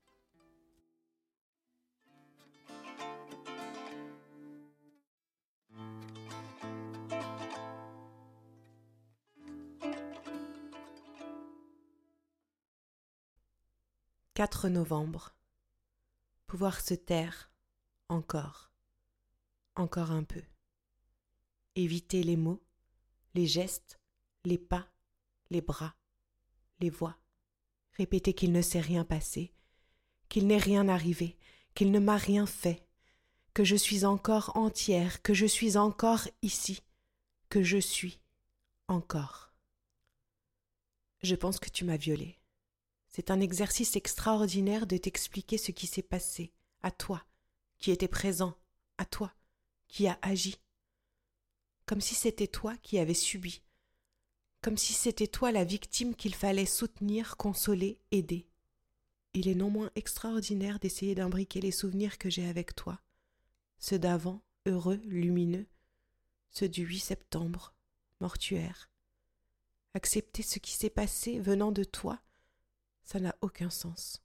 « 4 novembre. Pouvoir se taire encore, encore un peu. Éviter les mots, les gestes, les pas, les bras, les voix. Répéter qu'il ne s'est rien passé, qu'il n'est rien arrivé, qu'il ne m'a rien fait, que je suis encore entière, que je suis encore ici, que je suis encore. Je pense que tu m'as violée. C'est un exercice extraordinaire de t'expliquer ce qui s'est passé, à toi, qui étais présent, à toi, qui a agi. Comme si c'était toi qui avais subi, comme si c'était toi la victime qu'il fallait soutenir, consoler, aider. Il est non moins extraordinaire d'essayer d'imbriquer les souvenirs que j'ai avec toi, ceux d'avant, heureux, lumineux, ceux du 8 septembre, mortuaire. Accepter ce qui s'est passé venant de toi, ça n'a aucun sens.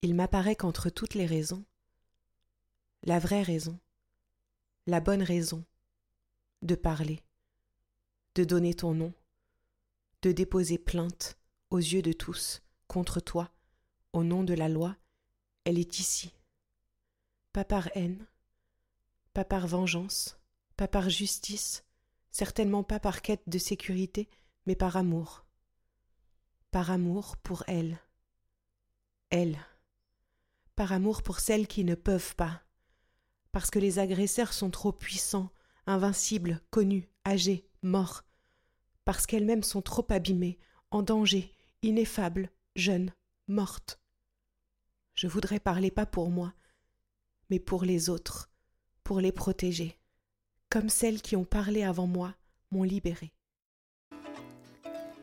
Il m'apparaît qu'entre toutes les raisons, la vraie raison, la bonne raison de parler, de donner ton nom, de déposer plainte aux yeux de tous contre toi, au nom de la loi, elle est ici. Pas par haine, pas par vengeance, pas par justice, certainement pas par quête de sécurité, mais par amour par amour pour elle. Elle. Par amour pour celles qui ne peuvent pas. Parce que les agresseurs sont trop puissants, invincibles, connus, âgés, morts. Parce qu'elles-mêmes sont trop abîmées, en danger, ineffables, jeunes, mortes. Je voudrais parler pas pour moi, mais pour les autres, pour les protéger, comme celles qui ont parlé avant moi m'ont libérée.